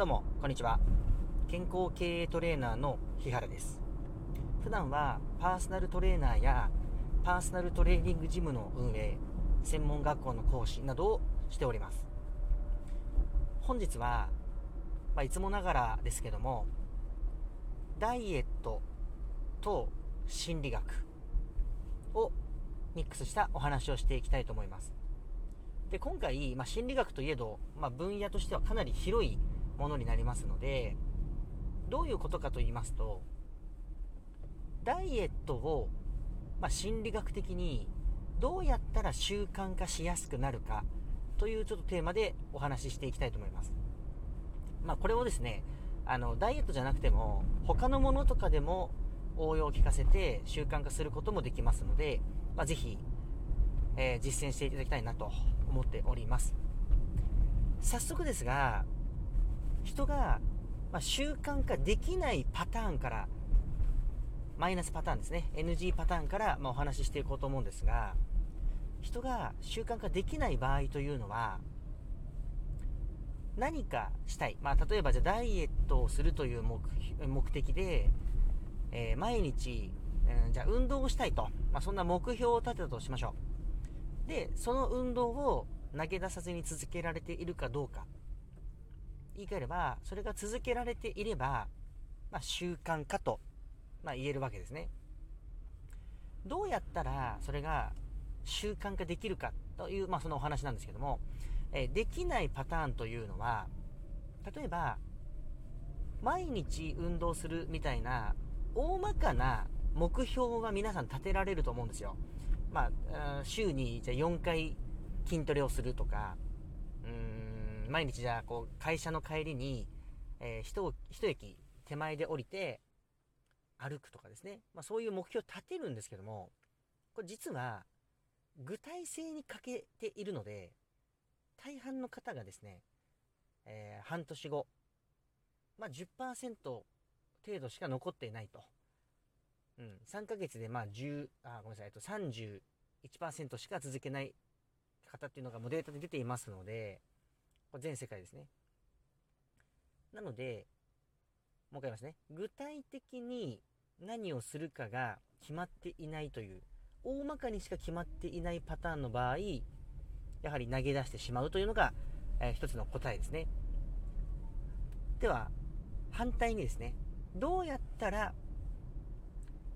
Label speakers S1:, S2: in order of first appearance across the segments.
S1: どうも、こんにちは。健康経営トレーナーの日原です。普段はパーソナルトレーナーやパーソナルトレーニングジムの運営、専門学校の講師などをしております。本日は、まあ、いつもながらですけども、ダイエットと心理学をミックスしたお話をしていきたいと思います。で、今回、まあ、心理学といえど、まあ、分野としてはかなり広いものになりますので、どういうことかと言いますと、ダイエットを、まあ、心理学的にどうやったら習慣化しやすくなるかというちょっとテーマでお話ししていきたいと思います。まあ、これをですね、あの、ダイエットじゃなくても、他のものとかでも応用を聞かせて習慣化することもできますので、まあ、ぜひえー、実践していただきたいなと思っております。早速ですが、人が、まあ、習慣化できないパターンから、マイナスパターンですね、NG パターンから、まあ、お話ししていこうと思うんですが、人が習慣化できない場合というのは、何かしたい。まあ、例えばじゃダイエットをするという目的で、えー、毎日、えー、じゃ運動をしたいと。まあ、そんな目標を立てたとしましょう。で、その運動を投げ出さずに続けられているかどうか。言い換えれば、それが続けられていれば、まあ、習慣化と、まあ、言えるわけですね。どうやったらそれが習慣化できるかという、まあ、そのお話なんですけども、えできないパターンというのは、例えば、毎日運動するみたいな、大まかな目標は皆さん立てられると思うんですよ。まあ、週にじゃ4回筋トレをするとか、毎日じゃあこう会社の帰りに、えー、一一駅手前で降りて歩くとかですね。まあそういう目標を立てるんですけども、これ実は具体性に欠けているので、大半の方がですね、えー、半年後、まあ10%程度しか残っていないと。うん、3ヶ月でまあ10、あ、ごめんなさい、えっと31%しか続けない方っていうのがもうデータで出ていますので、全世界ですね。なので、もう一回言いますね。具体的に何をするかが決まっていないという、大まかにしか決まっていないパターンの場合、やはり投げ出してしまうというのが、えー、一つの答えですね。では、反対にですね、どうやったら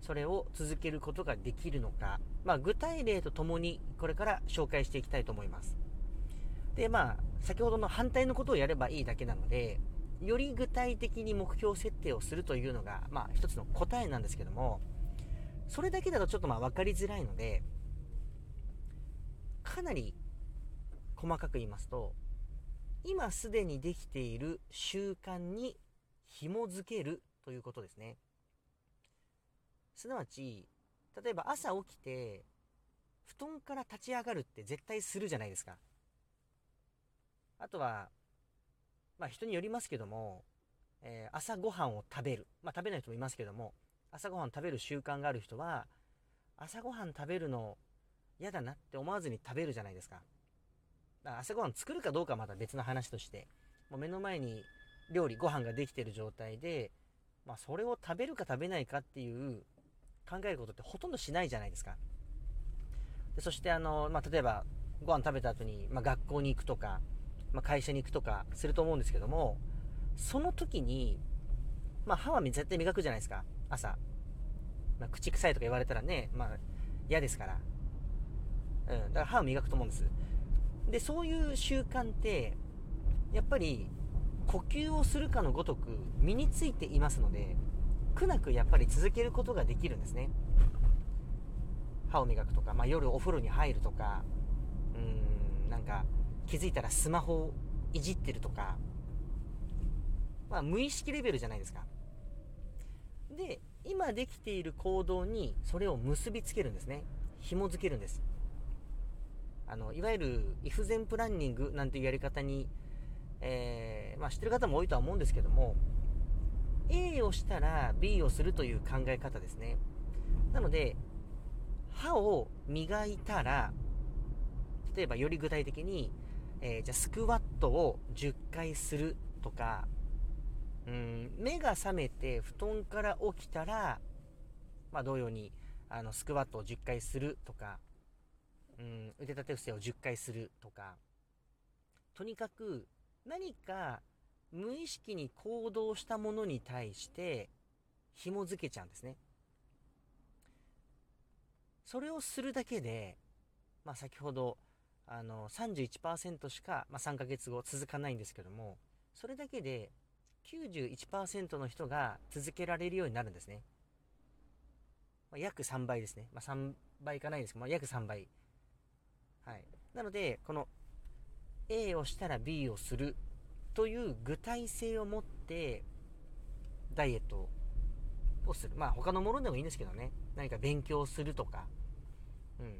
S1: それを続けることができるのか、まあ、具体例とともにこれから紹介していきたいと思います。で、まあ、先ほどの反対のことをやればいいだけなので、より具体的に目標設定をするというのが、まあ、一つの答えなんですけども、それだけだとちょっとまあ分かりづらいので、かなり細かく言いますと、今すでにできている習慣に紐づけるということですね。すなわち、例えば朝起きて、布団から立ち上がるって絶対するじゃないですか。あとは、まあ人によりますけども、えー、朝ごはんを食べる。まあ食べない人もいますけども、朝ごはん食べる習慣がある人は、朝ごはん食べるの嫌だなって思わずに食べるじゃないですか。だから朝ごはん作るかどうかはまた別の話として、もう目の前に料理、ご飯ができてる状態で、まあそれを食べるか食べないかっていう考えることってほとんどしないじゃないですか。でそしてあの、まあ、例えばご飯食べた後に、まあ、学校に行くとか、まあ、会社に行くとかすると思うんですけども、その時に、まあ、歯は絶対磨くじゃないですか、朝。まあ、口臭いとか言われたらね、まあ、嫌ですから。うん、だから歯を磨くと思うんです。で、そういう習慣って、やっぱり、呼吸をするかのごとく身についていますので、苦なくやっぱり続けることができるんですね。歯を磨くとか、まあ、夜お風呂に入るとか、うーん、なんか気づいたらスマホをいじってるとか、まあ、無意識レベルじゃないですか。で、今できている行動にそれを結びつけるんですね。紐づけるんです。あの、いわゆる、イフゼンプランニングなんていうやり方に、えー、まあ知ってる方も多いとは思うんですけども、A をしたら B をするという考え方ですね。なので、歯を磨いたら、例えばより具体的に、えー、じゃあスクワットを10回するとか、うん目が覚めて布団から起きたら、まあ、同様にあのスクワットを10回するとか、うん、腕立て伏せを10回するとかとにかく何か無意識に行動したものに対して紐付けちゃうんですね。それをするだけで、まあ、先ほどあの31%しか、まあ、3ヶ月後続かないんですけどもそれだけで91%の人が続けられるようになるんですね。まあ、約3倍ですね。まあ、3倍いかないですけど、まあ、約3倍。はい。なので、この A をしたら B をするという具体性を持ってダイエットをする。まあ他のものでもいいんですけどね。何か勉強するとか。うん。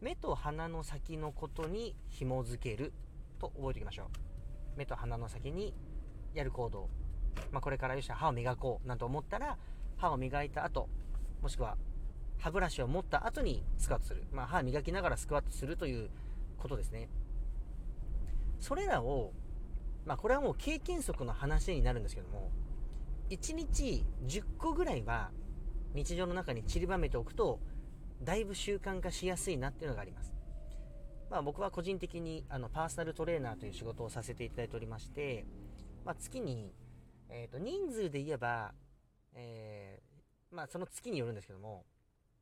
S1: 目と鼻の先のことに紐づけると覚えておきましょう。目と鼻の先にやる行動。まあ、これからよし歯を磨こうなんて思ったら、歯を磨いた後、もしくは歯ブラシを持った後にスクワットする。まあ、歯磨きながらスクワットするということですね。それらを、まあ、これはもう経験則の話になるんですけども、1日10個ぐらいは日常の中に散りばめておくと、だいぶ習慣化しやすいなっていうのがあります。まあ、僕は個人的にあのパーソナルトレーナーという仕事をさせていただいておりまして、まあ、月に、えー、と人数で言えば、えー、まあ、その月によるんですけども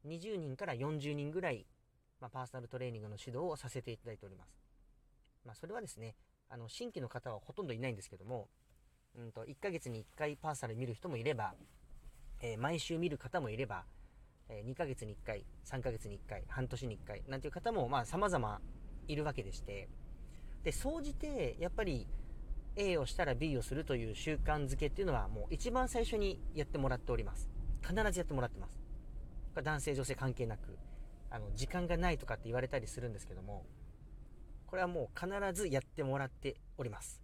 S1: 20人から40人ぐらい、まあ、パーソナルトレーニングの指導をさせていただいております、まあ、それはですねあの新規の方はほとんどいないんですけども、うんと、1ヶ月に1回パーソナル見る人もいれば、えー、毎週見る方もいれば、え2ヶ月に1回3ヶ月に1回半年に1回なんていう方もまあ様々いるわけでしてで総じてやっぱり A をしたら B をするという習慣づけっていうのはもう一番最初にやってもらっております。必ずやってもらってます。男性女性関係なく、あの、時間がないとかって言われたりするんですけども、これはもう必ずやってもらっております。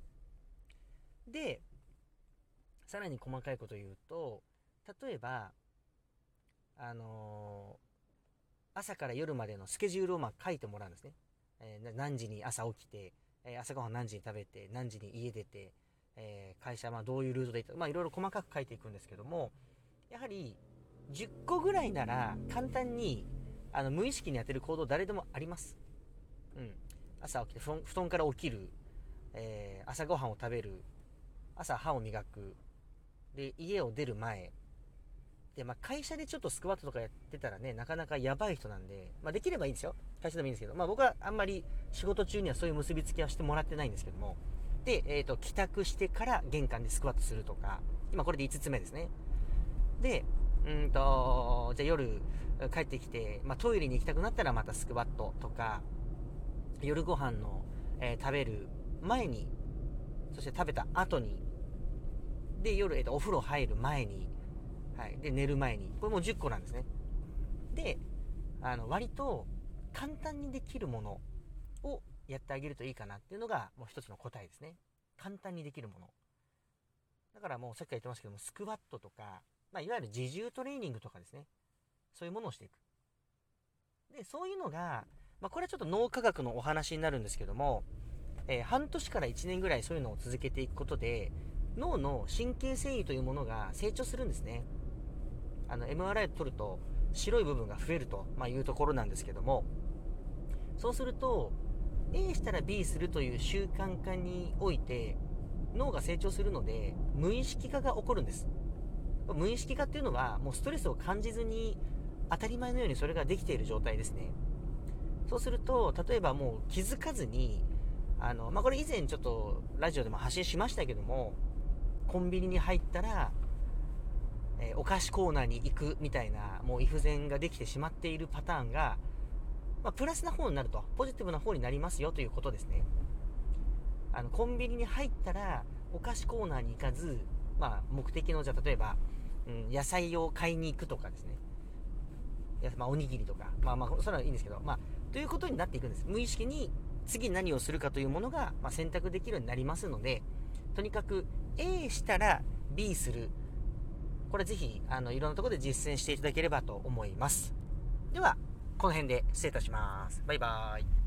S1: で、さらに細かいこと言うと、例えば、あのー、朝から夜までのスケジュールをま書いてもらうんですね。えー、何時に朝起きて、え朝ごはん何時に食べて、何時に家出て、え、会社、ま、どういうルートで行った、ま、いろいろ細かく書いていくんですけども、やはり、10個ぐらいなら、簡単に、あの、無意識にやってる行動誰でもあります。うん。朝起きて、布団から起きる、えー、朝ごはんを食べる、朝歯を磨く、で、家を出る前、で、まあ、会社でちょっとスクワットとかやってたらね、なかなかやばい人なんで、まあ、できればいいんですよ。会社でもいいんですけど、まあ、僕はあんまり仕事中にはそういう結びつきはしてもらってないんですけども、で、えっ、ー、と、帰宅してから玄関でスクワットするとか、今これで5つ目ですね。で、うんと、じゃあ夜帰ってきて、まあ、トイレに行きたくなったらまたスクワットとか、夜ご飯の、えー、食べる前に、そして食べた後に、で、夜、えーとお風呂入る前に、はい。で、寝る前に。これもう10個なんですね。で、あの、割と簡単にできるものをやってあげるといいかなっていうのがもう一つの答えですね。簡単にできるもの。だからもうさっきから言ってますけども、スクワットとか、まあ、いわゆる自重トレーニングとかですね。そういうものをしていく。で、そういうのが、まあ、これはちょっと脳科学のお話になるんですけども、えー、半年から1年ぐらいそういうのを続けていくことで、脳の神経繊維というものが成長するんですね。あの MRI 取ると白い部分が増えると、ま、いうところなんですけども。そうすると A したら B するという習慣化において脳が成長するので無意識化が起こるんです。無意識化っていうのはもうストレスを感じずに当たり前のようにそれができている状態ですね。そうすると例えばもう気づかずにあの、まあ、これ以前ちょっとラジオでも発信しましたけどもコンビニに入ったらお菓子コーナーに行くみたいな、もうイフゼンができてしまっているパターンが、まあ、プラスな方になると、ポジティブな方になりますよということですね。あの、コンビニに入ったら、お菓子コーナーに行かず、まあ、目的の、じゃ、例えば、うん、野菜を買いに行くとかですね。やまあ、おにぎりとか。まあまあ、それはいいんですけど、まあ、ということになっていくんです。無意識に次何をするかというものが、まあ、選択できるようになりますので、とにかく A したら B する。これぜひ、あの、いろんなところで実践していただければと思います。では、この辺で失礼いたします。バイバーイ。